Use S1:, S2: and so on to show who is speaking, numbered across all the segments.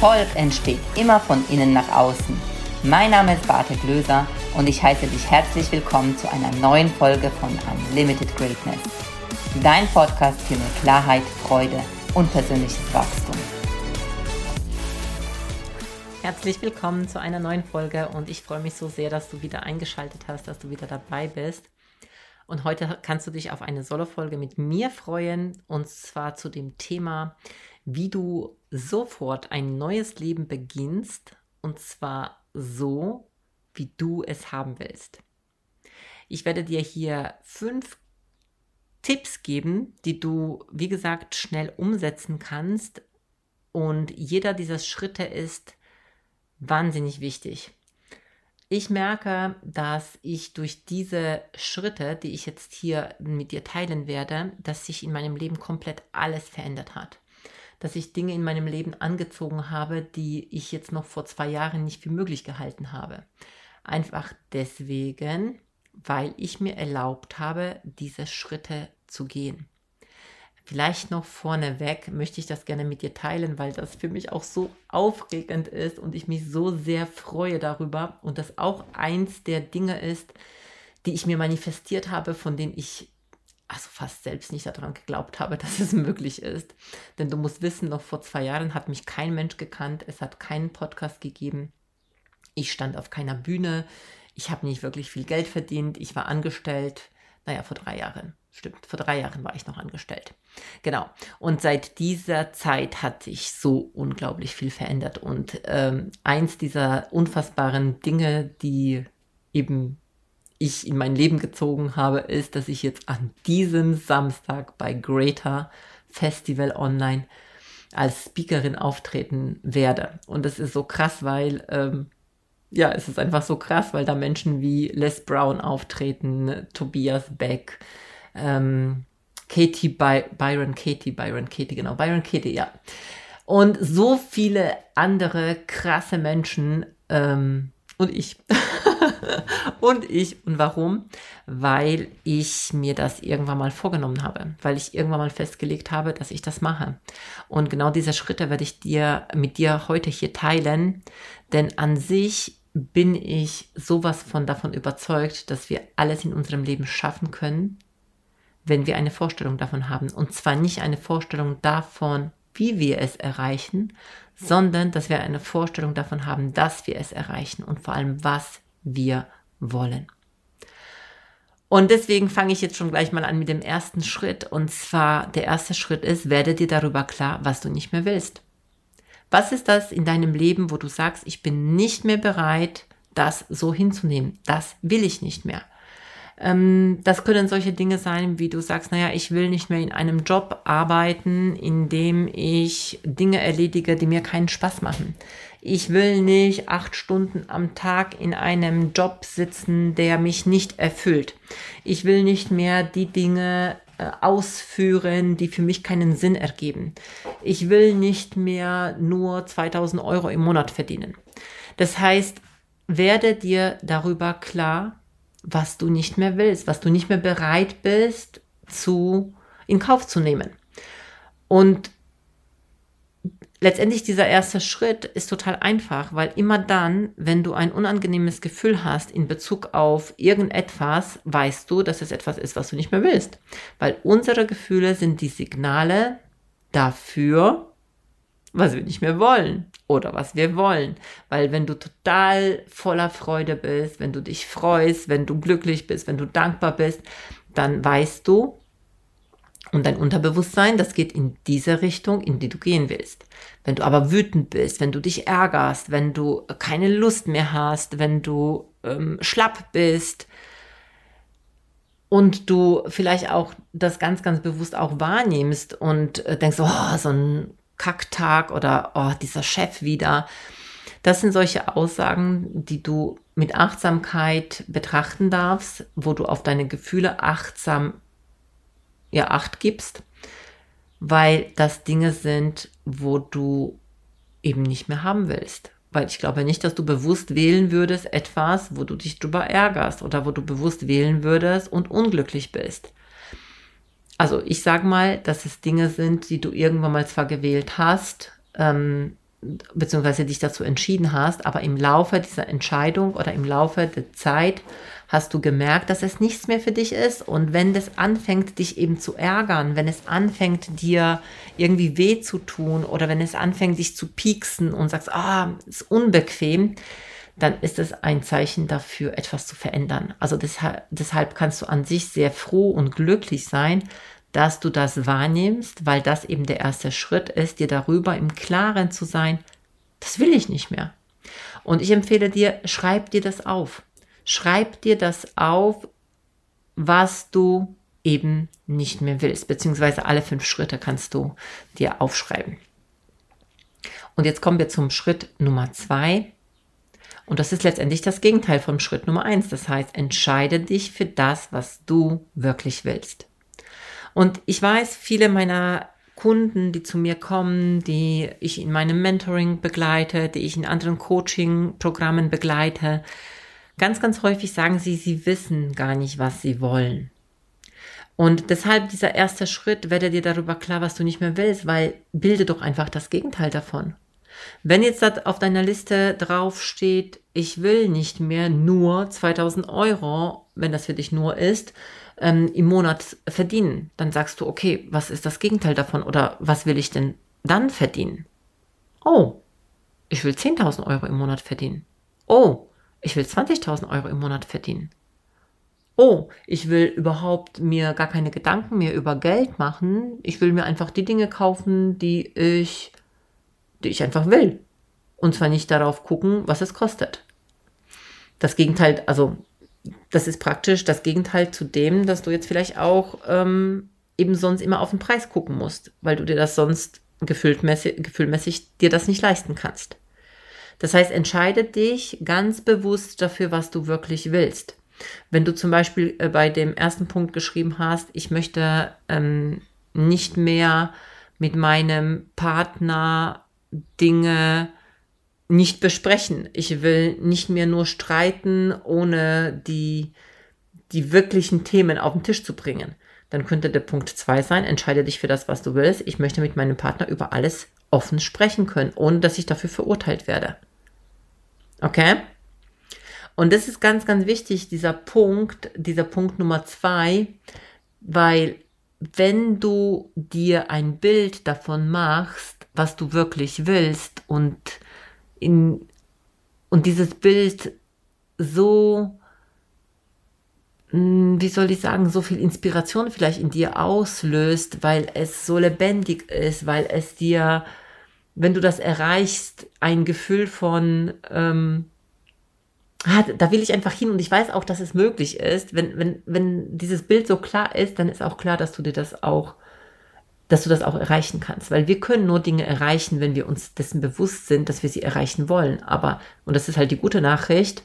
S1: Erfolg entsteht immer von innen nach außen. Mein Name ist Bartek Löser und ich heiße dich herzlich willkommen zu einer neuen Folge von Unlimited Greatness. Dein Podcast für mehr Klarheit, Freude und persönliches Wachstum. Herzlich willkommen zu einer neuen Folge und ich freue mich so sehr, dass du wieder eingeschaltet hast, dass du wieder dabei bist. Und heute kannst du dich auf eine Solo-Folge mit mir freuen und zwar zu dem Thema, wie du sofort ein neues Leben beginnst und zwar so, wie du es haben willst. Ich werde dir hier fünf Tipps geben, die du, wie gesagt, schnell umsetzen kannst. Und jeder dieser Schritte ist wahnsinnig wichtig. Ich merke, dass ich durch diese Schritte, die ich jetzt hier mit dir teilen werde, dass sich in meinem Leben komplett alles verändert hat dass ich Dinge in meinem Leben angezogen habe, die ich jetzt noch vor zwei Jahren nicht für möglich gehalten habe. Einfach deswegen, weil ich mir erlaubt habe, diese Schritte zu gehen. Vielleicht noch vorneweg möchte ich das gerne mit dir teilen, weil das für mich auch so aufregend ist und ich mich so sehr freue darüber und das auch eins der Dinge ist, die ich mir manifestiert habe, von denen ich also fast selbst nicht daran geglaubt habe, dass es möglich ist. Denn du musst wissen, noch vor zwei Jahren hat mich kein Mensch gekannt, es hat keinen Podcast gegeben, ich stand auf keiner Bühne, ich habe nicht wirklich viel Geld verdient, ich war angestellt, naja, vor drei Jahren, stimmt, vor drei Jahren war ich noch angestellt. Genau, und seit dieser Zeit hat sich so unglaublich viel verändert. Und ähm, eins dieser unfassbaren Dinge, die eben ich in mein Leben gezogen habe, ist, dass ich jetzt an diesem Samstag bei Greater Festival Online als Speakerin auftreten werde. Und das ist so krass, weil, ähm, ja, es ist einfach so krass, weil da Menschen wie Les Brown auftreten, Tobias Beck, ähm, Katie By Byron Katie, Byron Katie, genau, Byron Katie, ja. Und so viele andere krasse Menschen ähm, und ich. und ich. Und warum? Weil ich mir das irgendwann mal vorgenommen habe, weil ich irgendwann mal festgelegt habe, dass ich das mache. Und genau diese Schritte werde ich dir mit dir heute hier teilen, denn an sich bin ich sowas von davon überzeugt, dass wir alles in unserem Leben schaffen können, wenn wir eine Vorstellung davon haben. Und zwar nicht eine Vorstellung davon, wie wir es erreichen, sondern dass wir eine Vorstellung davon haben, dass wir es erreichen und vor allem, was wir wollen. Und deswegen fange ich jetzt schon gleich mal an mit dem ersten Schritt. Und zwar der erste Schritt ist, werde dir darüber klar, was du nicht mehr willst. Was ist das in deinem Leben, wo du sagst, ich bin nicht mehr bereit, das so hinzunehmen? Das will ich nicht mehr. Ähm, das können solche Dinge sein, wie du sagst, naja, ich will nicht mehr in einem Job arbeiten, in dem ich Dinge erledige, die mir keinen Spaß machen. Ich will nicht acht Stunden am Tag in einem Job sitzen, der mich nicht erfüllt. Ich will nicht mehr die Dinge äh, ausführen, die für mich keinen Sinn ergeben. Ich will nicht mehr nur 2000 Euro im Monat verdienen. Das heißt, werde dir darüber klar, was du nicht mehr willst, was du nicht mehr bereit bist zu in Kauf zu nehmen. Und letztendlich dieser erste Schritt ist total einfach, weil immer dann, wenn du ein unangenehmes Gefühl hast in Bezug auf irgendetwas, weißt du, dass es etwas ist, was du nicht mehr willst. Weil unsere Gefühle sind die Signale dafür, was wir nicht mehr wollen oder was wir wollen. Weil wenn du total voller Freude bist, wenn du dich freust, wenn du glücklich bist, wenn du dankbar bist, dann weißt du, und dein Unterbewusstsein, das geht in diese Richtung, in die du gehen willst. Wenn du aber wütend bist, wenn du dich ärgerst, wenn du keine Lust mehr hast, wenn du ähm, schlapp bist und du vielleicht auch das ganz, ganz bewusst auch wahrnimmst und äh, denkst, oh, so ein Kacktag oder oh, dieser Chef wieder. Das sind solche Aussagen, die du mit Achtsamkeit betrachten darfst, wo du auf deine Gefühle achtsam ja, Acht gibst, weil das Dinge sind, wo du eben nicht mehr haben willst. Weil ich glaube nicht, dass du bewusst wählen würdest etwas, wo du dich drüber ärgerst oder wo du bewusst wählen würdest und unglücklich bist. Also ich sage mal, dass es Dinge sind, die du irgendwann mal zwar gewählt hast, ähm, beziehungsweise dich dazu entschieden hast, aber im Laufe dieser Entscheidung oder im Laufe der Zeit hast du gemerkt, dass es nichts mehr für dich ist. Und wenn das anfängt, dich eben zu ärgern, wenn es anfängt, dir irgendwie weh zu tun oder wenn es anfängt, dich zu pieksen und sagst, ah, ist unbequem, dann ist es ein Zeichen dafür, etwas zu verändern. Also deshalb, deshalb kannst du an sich sehr froh und glücklich sein, dass du das wahrnimmst, weil das eben der erste Schritt ist, dir darüber im Klaren zu sein, das will ich nicht mehr. Und ich empfehle dir, schreib dir das auf. Schreib dir das auf, was du eben nicht mehr willst, beziehungsweise alle fünf Schritte kannst du dir aufschreiben. Und jetzt kommen wir zum Schritt Nummer zwei. Und das ist letztendlich das Gegenteil vom Schritt Nummer eins. Das heißt, entscheide dich für das, was du wirklich willst. Und ich weiß, viele meiner Kunden, die zu mir kommen, die ich in meinem Mentoring begleite, die ich in anderen Coaching-Programmen begleite, ganz, ganz häufig sagen sie, sie wissen gar nicht, was sie wollen. Und deshalb dieser erste Schritt, werde dir darüber klar, was du nicht mehr willst, weil bilde doch einfach das Gegenteil davon. Wenn jetzt auf deiner Liste drauf steht, ich will nicht mehr nur 2000 Euro, wenn das für dich nur ist, ähm, im Monat verdienen, dann sagst du, okay, was ist das Gegenteil davon oder was will ich denn dann verdienen? Oh, ich will 10.000 Euro im Monat verdienen. Oh, ich will 20.000 Euro im Monat verdienen. Oh, ich will überhaupt mir gar keine Gedanken mehr über Geld machen. Ich will mir einfach die Dinge kaufen, die ich, die ich einfach will. Und zwar nicht darauf gucken, was es kostet. Das Gegenteil, also das ist praktisch das Gegenteil zu dem, dass du jetzt vielleicht auch ähm, eben sonst immer auf den Preis gucken musst, weil du dir das sonst gefühlmäßig, gefühlmäßig dir das nicht leisten kannst. Das heißt, entscheide dich ganz bewusst dafür, was du wirklich willst. Wenn du zum Beispiel äh, bei dem ersten Punkt geschrieben hast, ich möchte ähm, nicht mehr mit meinem Partner Dinge nicht besprechen. Ich will nicht mehr nur streiten, ohne die, die wirklichen Themen auf den Tisch zu bringen. Dann könnte der Punkt zwei sein, entscheide dich für das, was du willst. Ich möchte mit meinem Partner über alles offen sprechen können, ohne dass ich dafür verurteilt werde. Okay? Und das ist ganz, ganz wichtig, dieser Punkt, dieser Punkt Nummer zwei, weil wenn du dir ein Bild davon machst, was du wirklich willst und in, und dieses Bild so, hm, wie soll ich sagen, so viel Inspiration vielleicht in dir auslöst, weil es so lebendig ist, weil es dir, wenn du das erreichst, ein Gefühl von, ähm, ah, da will ich einfach hin und ich weiß auch, dass es möglich ist. Wenn, wenn, wenn dieses Bild so klar ist, dann ist auch klar, dass du dir das auch dass du das auch erreichen kannst. Weil wir können nur Dinge erreichen, wenn wir uns dessen bewusst sind, dass wir sie erreichen wollen. Aber, und das ist halt die gute Nachricht,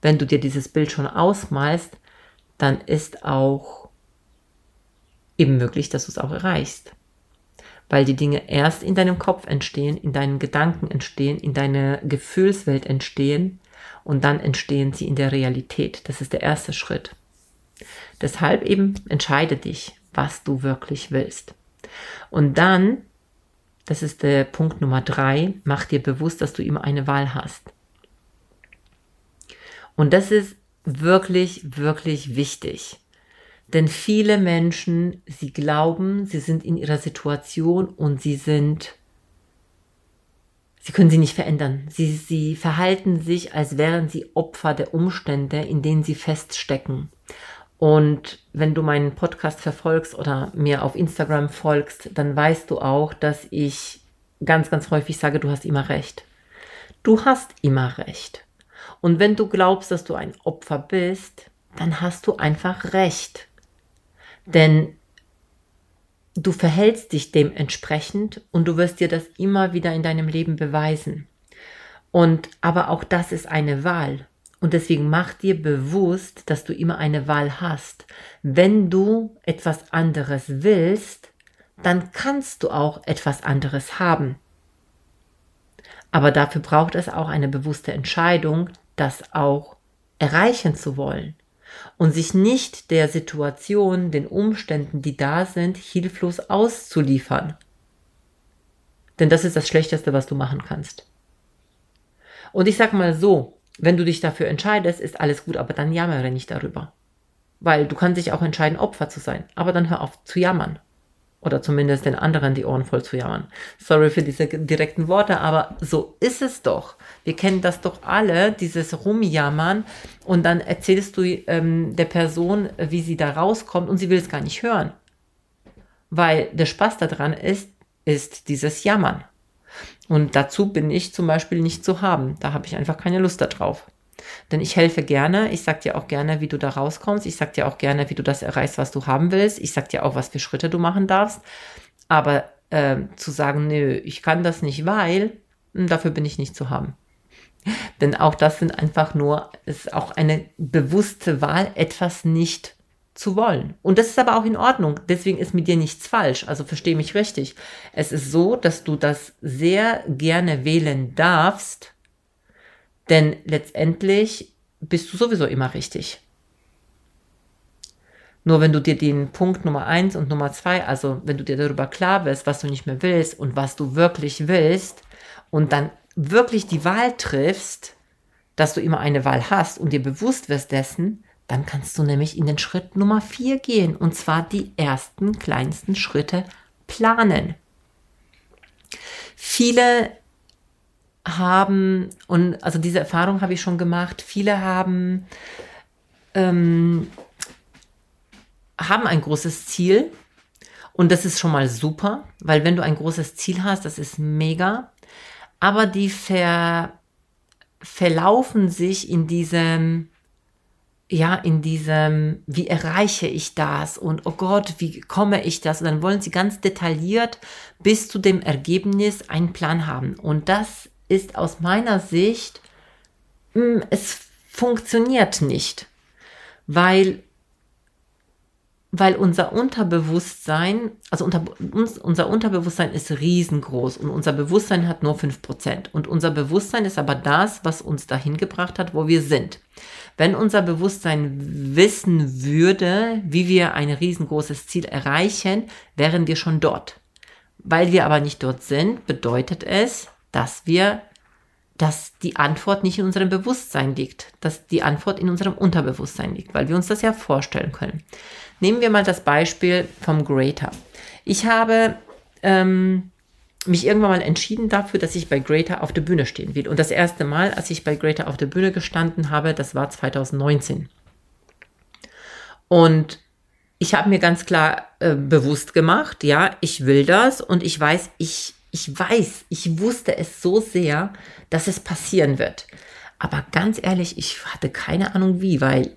S1: wenn du dir dieses Bild schon ausmalst, dann ist auch eben möglich, dass du es auch erreichst. Weil die Dinge erst in deinem Kopf entstehen, in deinen Gedanken entstehen, in deiner Gefühlswelt entstehen und dann entstehen sie in der Realität. Das ist der erste Schritt. Deshalb eben entscheide dich, was du wirklich willst. Und dann, das ist der Punkt Nummer drei, mach dir bewusst, dass du immer eine Wahl hast. Und das ist wirklich, wirklich wichtig. Denn viele Menschen, sie glauben, sie sind in ihrer Situation und sie sind, sie können sie nicht verändern. Sie, sie verhalten sich, als wären sie Opfer der Umstände, in denen sie feststecken. Und wenn du meinen Podcast verfolgst oder mir auf Instagram folgst, dann weißt du auch, dass ich ganz, ganz häufig sage, du hast immer recht. Du hast immer recht. Und wenn du glaubst, dass du ein Opfer bist, dann hast du einfach recht. Denn du verhältst dich dementsprechend und du wirst dir das immer wieder in deinem Leben beweisen. Und aber auch das ist eine Wahl. Und deswegen mach dir bewusst, dass du immer eine Wahl hast. Wenn du etwas anderes willst, dann kannst du auch etwas anderes haben. Aber dafür braucht es auch eine bewusste Entscheidung, das auch erreichen zu wollen und sich nicht der Situation, den Umständen, die da sind, hilflos auszuliefern. Denn das ist das Schlechteste, was du machen kannst. Und ich sag mal so, wenn du dich dafür entscheidest, ist alles gut, aber dann jammere nicht darüber. Weil du kannst dich auch entscheiden, Opfer zu sein. Aber dann hör auf zu jammern. Oder zumindest den anderen die Ohren voll zu jammern. Sorry für diese direkten Worte, aber so ist es doch. Wir kennen das doch alle, dieses Rumjammern. Und dann erzählst du ähm, der Person, wie sie da rauskommt und sie will es gar nicht hören. Weil der Spaß daran ist, ist dieses Jammern. Und dazu bin ich zum Beispiel nicht zu haben. Da habe ich einfach keine Lust darauf. Denn ich helfe gerne. Ich sag dir auch gerne, wie du da rauskommst. Ich sag dir auch gerne, wie du das erreichst, was du haben willst. Ich sag dir auch, was für Schritte du machen darfst. Aber äh, zu sagen, nö, ich kann das nicht, weil, hm, dafür bin ich nicht zu haben. Denn auch das sind einfach nur, ist auch eine bewusste Wahl, etwas nicht zu wollen. Und das ist aber auch in Ordnung. Deswegen ist mit dir nichts falsch. Also verstehe mich richtig. Es ist so, dass du das sehr gerne wählen darfst, denn letztendlich bist du sowieso immer richtig. Nur wenn du dir den Punkt Nummer eins und Nummer zwei, also wenn du dir darüber klar bist, was du nicht mehr willst und was du wirklich willst und dann wirklich die Wahl triffst, dass du immer eine Wahl hast und dir bewusst wirst dessen, dann kannst du nämlich in den Schritt Nummer vier gehen und zwar die ersten kleinsten Schritte planen. Viele haben, und also diese Erfahrung habe ich schon gemacht, viele haben, ähm, haben ein großes Ziel und das ist schon mal super, weil wenn du ein großes Ziel hast, das ist mega, aber die ver, verlaufen sich in diesem, ja, in diesem, wie erreiche ich das und oh Gott, wie komme ich das? Und dann wollen sie ganz detailliert bis zu dem Ergebnis einen Plan haben. Und das ist aus meiner Sicht, hm, es funktioniert nicht, weil, weil unser Unterbewusstsein, also unter, uns, unser Unterbewusstsein ist riesengroß und unser Bewusstsein hat nur 5%. Und unser Bewusstsein ist aber das, was uns dahin gebracht hat, wo wir sind. Wenn unser Bewusstsein wissen würde, wie wir ein riesengroßes Ziel erreichen, wären wir schon dort. Weil wir aber nicht dort sind, bedeutet es, dass wir, dass die Antwort nicht in unserem Bewusstsein liegt, dass die Antwort in unserem Unterbewusstsein liegt, weil wir uns das ja vorstellen können. Nehmen wir mal das Beispiel vom Greater. Ich habe ähm, mich irgendwann mal entschieden dafür, dass ich bei Greater auf der Bühne stehen will. Und das erste Mal, als ich bei Greater auf der Bühne gestanden habe, das war 2019. Und ich habe mir ganz klar äh, bewusst gemacht, ja, ich will das und ich weiß, ich ich weiß, ich wusste es so sehr, dass es passieren wird. Aber ganz ehrlich, ich hatte keine Ahnung wie, weil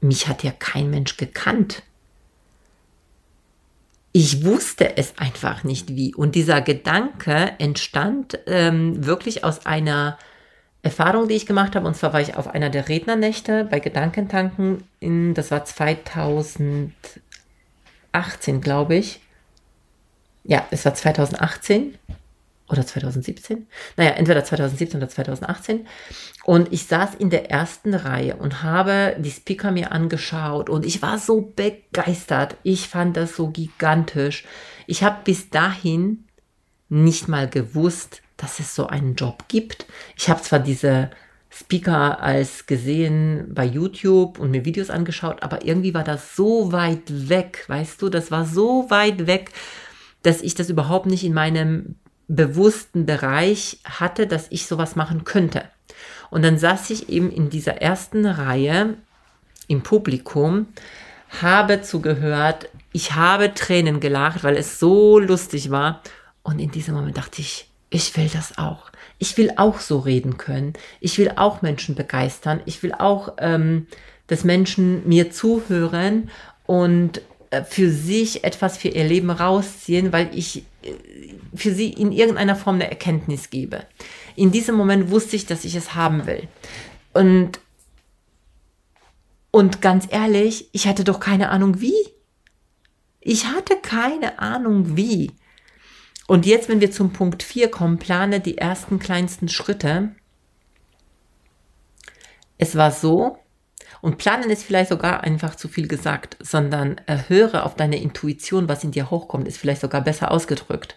S1: mich hat ja kein Mensch gekannt. Ich wusste es einfach nicht wie. Und dieser Gedanke entstand ähm, wirklich aus einer Erfahrung, die ich gemacht habe. Und zwar war ich auf einer der Rednernächte bei Gedankentanken. In, das war 2018, glaube ich ja, es war 2018 oder 2017. Naja, entweder 2017 oder 2018. Und ich saß in der ersten Reihe und habe die Speaker mir angeschaut und ich war so begeistert. Ich fand das so gigantisch. Ich habe bis dahin nicht mal gewusst, dass es so einen Job gibt. Ich habe zwar diese Speaker als gesehen bei YouTube und mir Videos angeschaut, aber irgendwie war das so weit weg, weißt du, das war so weit weg dass ich das überhaupt nicht in meinem bewussten Bereich hatte, dass ich sowas machen könnte. Und dann saß ich eben in dieser ersten Reihe im Publikum, habe zugehört, ich habe Tränen gelacht, weil es so lustig war. Und in diesem Moment dachte ich, ich will das auch. Ich will auch so reden können. Ich will auch Menschen begeistern. Ich will auch, ähm, dass Menschen mir zuhören und für sich etwas für ihr Leben rausziehen, weil ich äh, für sie in irgendeiner Form eine Erkenntnis gebe. In diesem Moment wusste ich, dass ich es haben will. Und, und ganz ehrlich, ich hatte doch keine Ahnung wie. Ich hatte keine Ahnung wie. Und jetzt, wenn wir zum Punkt 4 kommen, plane die ersten kleinsten Schritte. Es war so, und planen ist vielleicht sogar einfach zu viel gesagt, sondern höre auf deine Intuition, was in dir hochkommt, ist vielleicht sogar besser ausgedrückt.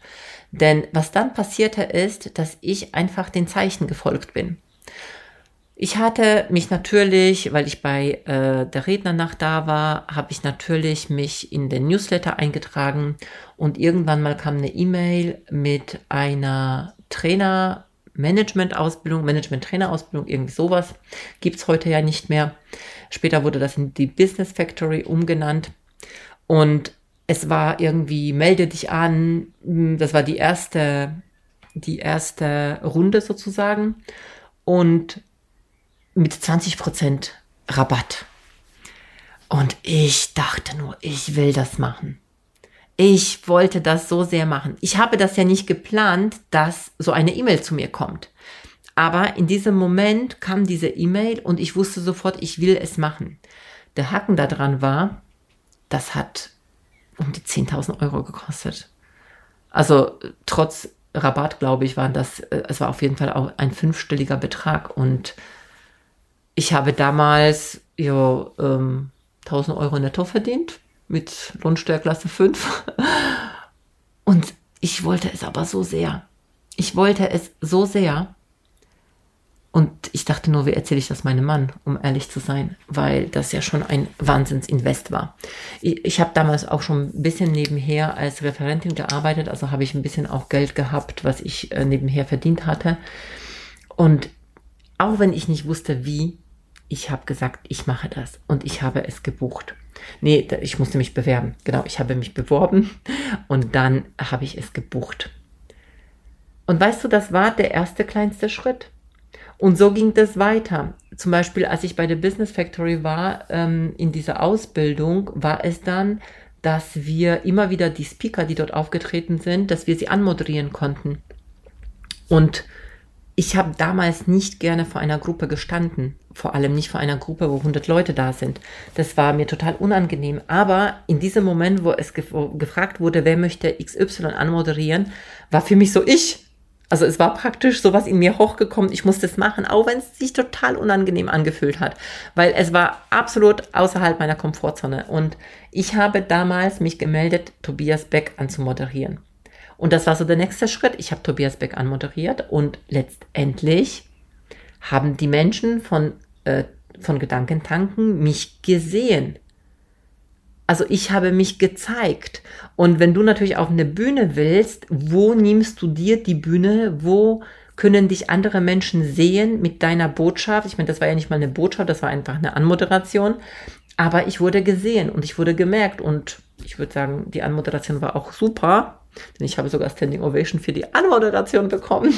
S1: Denn was dann passierte ist, dass ich einfach den Zeichen gefolgt bin. Ich hatte mich natürlich, weil ich bei äh, der Rednernacht da war, habe ich natürlich mich in den Newsletter eingetragen und irgendwann mal kam eine E-Mail mit einer Trainer Management-Ausbildung, Management-Trainer-Ausbildung, irgendwie sowas. Gibt es heute ja nicht mehr. Später wurde das in die Business Factory umgenannt. Und es war irgendwie, melde dich an. Das war die erste, die erste Runde sozusagen. Und mit 20% Rabatt. Und ich dachte nur, ich will das machen. Ich wollte das so sehr machen. Ich habe das ja nicht geplant, dass so eine E-Mail zu mir kommt. Aber in diesem Moment kam diese E-Mail und ich wusste sofort, ich will es machen. Der Haken daran war, das hat um die 10.000 Euro gekostet. Also trotz Rabatt, glaube ich, waren das, äh, es war auf jeden Fall auch ein fünfstelliger Betrag und ich habe damals ja, ähm, 1000 Euro netto verdient mit Lohnsteuerklasse 5. Und ich wollte es aber so sehr. Ich wollte es so sehr. Und ich dachte nur, wie erzähle ich das meinem Mann, um ehrlich zu sein, weil das ja schon ein Wahnsinnsinvest war. Ich, ich habe damals auch schon ein bisschen nebenher als Referentin gearbeitet, also habe ich ein bisschen auch Geld gehabt, was ich äh, nebenher verdient hatte. Und auch wenn ich nicht wusste, wie, ich habe gesagt, ich mache das und ich habe es gebucht. Nee, ich musste mich bewerben. Genau, ich habe mich beworben und dann habe ich es gebucht. Und weißt du, das war der erste kleinste Schritt. Und so ging das weiter. Zum Beispiel, als ich bei der Business Factory war, ähm, in dieser Ausbildung, war es dann, dass wir immer wieder die Speaker, die dort aufgetreten sind, dass wir sie anmoderieren konnten. Und ich habe damals nicht gerne vor einer Gruppe gestanden, vor allem nicht vor einer Gruppe, wo 100 Leute da sind. Das war mir total unangenehm. Aber in diesem Moment, wo es gef gefragt wurde, wer möchte XY anmoderieren, war für mich so ich. Also es war praktisch sowas in mir hochgekommen, ich musste es machen, auch wenn es sich total unangenehm angefühlt hat, weil es war absolut außerhalb meiner Komfortzone. Und ich habe damals mich gemeldet, Tobias Beck anzumoderieren. Und das war so der nächste Schritt. Ich habe Tobias Beck anmoderiert und letztendlich haben die Menschen von, äh, von Gedankentanken mich gesehen. Also ich habe mich gezeigt. Und wenn du natürlich auf eine Bühne willst, wo nimmst du dir die Bühne? Wo können dich andere Menschen sehen mit deiner Botschaft? Ich meine, das war ja nicht mal eine Botschaft, das war einfach eine Anmoderation. Aber ich wurde gesehen und ich wurde gemerkt und ich würde sagen, die Anmoderation war auch super. Denn ich habe sogar Standing Ovation für die Anmoderation bekommen.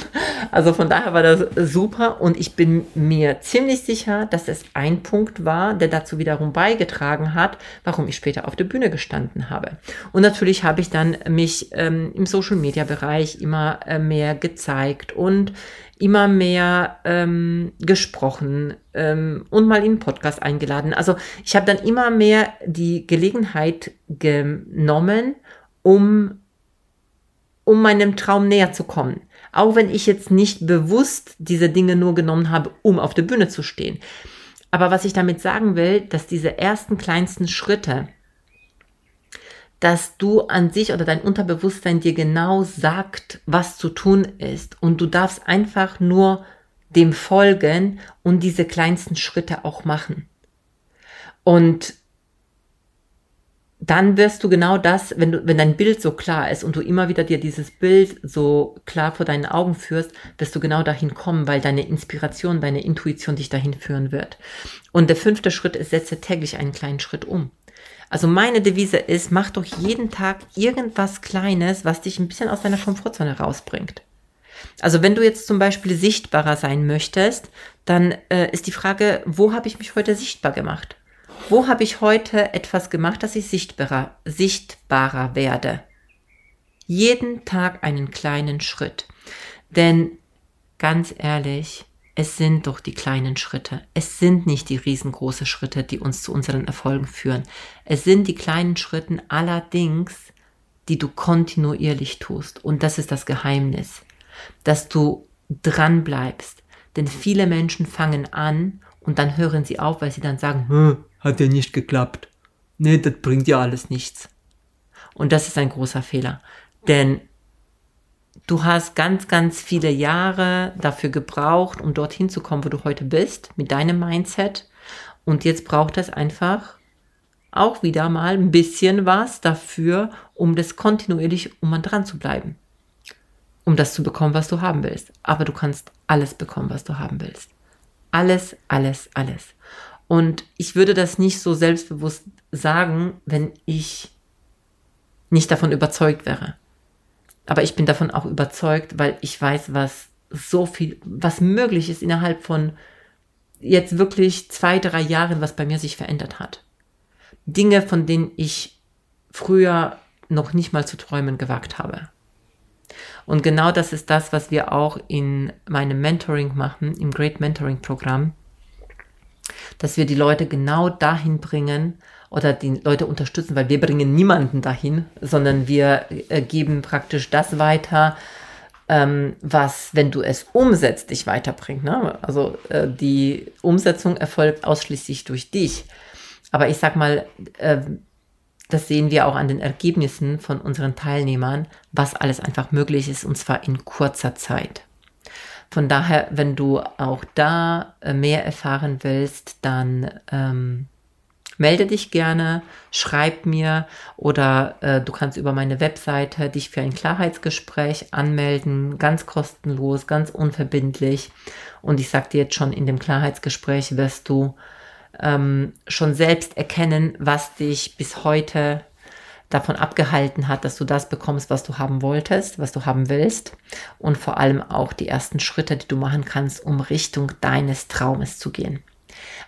S1: Also von daher war das super und ich bin mir ziemlich sicher, dass es ein Punkt war, der dazu wiederum beigetragen hat, warum ich später auf der Bühne gestanden habe. Und natürlich habe ich dann mich ähm, im Social Media Bereich immer äh, mehr gezeigt und immer mehr ähm, gesprochen ähm, und mal in einen Podcast eingeladen. Also ich habe dann immer mehr die Gelegenheit genommen, um um meinem Traum näher zu kommen. Auch wenn ich jetzt nicht bewusst diese Dinge nur genommen habe, um auf der Bühne zu stehen. Aber was ich damit sagen will, dass diese ersten kleinsten Schritte, dass du an sich oder dein Unterbewusstsein dir genau sagt, was zu tun ist. Und du darfst einfach nur dem folgen und diese kleinsten Schritte auch machen. Und dann wirst du genau das, wenn du, wenn dein Bild so klar ist und du immer wieder dir dieses Bild so klar vor deinen Augen führst, wirst du genau dahin kommen, weil deine Inspiration, deine Intuition dich dahin führen wird. Und der fünfte Schritt ist, setze täglich einen kleinen Schritt um. Also meine Devise ist, mach doch jeden Tag irgendwas Kleines, was dich ein bisschen aus deiner Komfortzone rausbringt. Also wenn du jetzt zum Beispiel sichtbarer sein möchtest, dann äh, ist die Frage, wo habe ich mich heute sichtbar gemacht? Wo habe ich heute etwas gemacht, dass ich sichtbarer, sichtbarer werde? Jeden Tag einen kleinen Schritt. Denn ganz ehrlich, es sind doch die kleinen Schritte. Es sind nicht die riesengroßen Schritte, die uns zu unseren Erfolgen führen. Es sind die kleinen Schritte allerdings, die du kontinuierlich tust. Und das ist das Geheimnis, dass du dran bleibst. Denn viele Menschen fangen an und dann hören sie auf, weil sie dann sagen, hm, hat ja nicht geklappt. Nee, das bringt ja alles nichts. Und das ist ein großer Fehler. Denn du hast ganz, ganz viele Jahre dafür gebraucht, um dorthin zu kommen, wo du heute bist, mit deinem Mindset. Und jetzt braucht es einfach auch wieder mal ein bisschen was dafür, um das kontinuierlich, um an dran zu bleiben. Um das zu bekommen, was du haben willst. Aber du kannst alles bekommen, was du haben willst. Alles, alles, alles. Und ich würde das nicht so selbstbewusst sagen, wenn ich nicht davon überzeugt wäre. Aber ich bin davon auch überzeugt, weil ich weiß, was so viel, was möglich ist innerhalb von jetzt wirklich zwei, drei Jahren, was bei mir sich verändert hat. Dinge, von denen ich früher noch nicht mal zu träumen gewagt habe. Und genau das ist das, was wir auch in meinem Mentoring machen, im Great Mentoring Programm, dass wir die Leute genau dahin bringen oder die Leute unterstützen, weil wir bringen niemanden dahin, sondern wir äh, geben praktisch das weiter, ähm, was, wenn du es umsetzt, dich weiterbringt. Ne? Also äh, die Umsetzung erfolgt ausschließlich durch dich. Aber ich sag mal, äh, das sehen wir auch an den Ergebnissen von unseren Teilnehmern, was alles einfach möglich ist und zwar in kurzer Zeit. Von daher, wenn du auch da äh, mehr erfahren willst, dann ähm, melde dich gerne, schreib mir oder äh, du kannst über meine Webseite dich für ein Klarheitsgespräch anmelden, ganz kostenlos, ganz unverbindlich. Und ich sage dir jetzt schon, in dem Klarheitsgespräch wirst du ähm, schon selbst erkennen, was dich bis heute davon abgehalten hat, dass du das bekommst, was du haben wolltest, was du haben willst und vor allem auch die ersten Schritte, die du machen kannst, um Richtung deines Traumes zu gehen.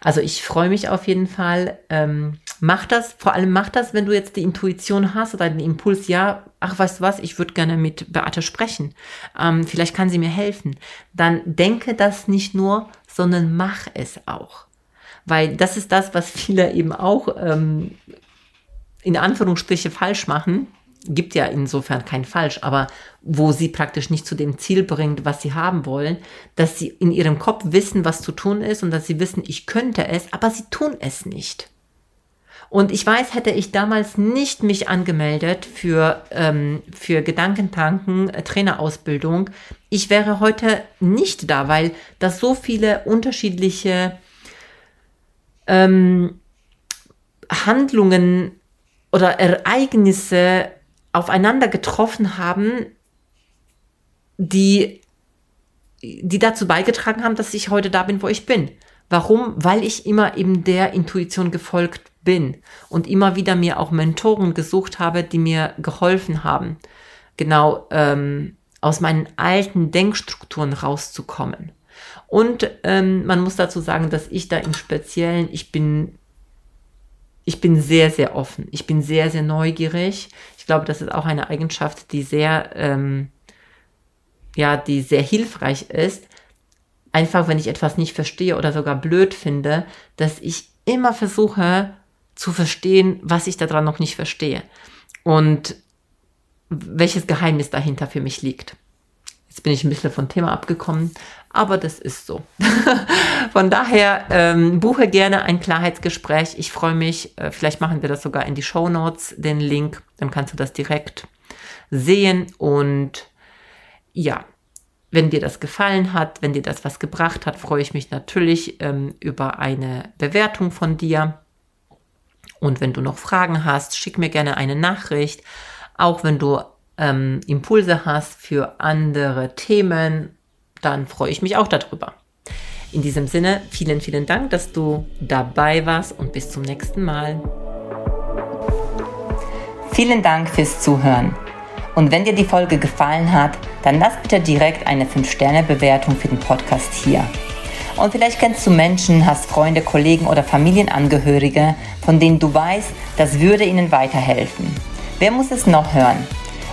S1: Also ich freue mich auf jeden Fall. Ähm, mach das, vor allem mach das, wenn du jetzt die Intuition hast oder den Impuls, ja, ach, weißt du was, ich würde gerne mit Beate sprechen. Ähm, vielleicht kann sie mir helfen. Dann denke das nicht nur, sondern mach es auch. Weil das ist das, was viele eben auch ähm, in Anführungsstriche falsch machen gibt ja insofern kein falsch, aber wo sie praktisch nicht zu dem Ziel bringt, was sie haben wollen, dass sie in ihrem Kopf wissen, was zu tun ist und dass sie wissen, ich könnte es, aber sie tun es nicht. Und ich weiß, hätte ich damals nicht mich angemeldet für, ähm, für Gedankentanken, äh, Trainerausbildung, ich wäre heute nicht da, weil das so viele unterschiedliche ähm, Handlungen oder Ereignisse aufeinander getroffen haben, die, die dazu beigetragen haben, dass ich heute da bin, wo ich bin. Warum? Weil ich immer eben der Intuition gefolgt bin und immer wieder mir auch Mentoren gesucht habe, die mir geholfen haben, genau ähm, aus meinen alten Denkstrukturen rauszukommen. Und ähm, man muss dazu sagen, dass ich da im Speziellen, ich bin, ich bin sehr, sehr offen. Ich bin sehr, sehr neugierig glaube, das ist auch eine Eigenschaft, die sehr, ähm, ja, die sehr hilfreich ist. Einfach, wenn ich etwas nicht verstehe oder sogar blöd finde, dass ich immer versuche zu verstehen, was ich daran noch nicht verstehe und welches Geheimnis dahinter für mich liegt. Jetzt bin ich ein bisschen vom Thema abgekommen, aber das ist so. Von daher ähm, buche gerne ein Klarheitsgespräch. Ich freue mich. Äh, vielleicht machen wir das sogar in die Show Notes, den Link. Dann kannst du das direkt sehen. Und ja, wenn dir das gefallen hat, wenn dir das was gebracht hat, freue ich mich natürlich ähm, über eine Bewertung von dir. Und wenn du noch Fragen hast, schick mir gerne eine Nachricht. Auch wenn du ähm, Impulse hast für andere Themen, dann freue ich mich auch darüber. In diesem Sinne, vielen, vielen Dank, dass du dabei warst und bis zum nächsten Mal.
S2: Vielen Dank fürs Zuhören. Und wenn dir die Folge gefallen hat, dann lass bitte direkt eine 5-Sterne-Bewertung für den Podcast hier. Und vielleicht kennst du Menschen, hast Freunde, Kollegen oder Familienangehörige, von denen du weißt, das würde ihnen weiterhelfen. Wer muss es noch hören?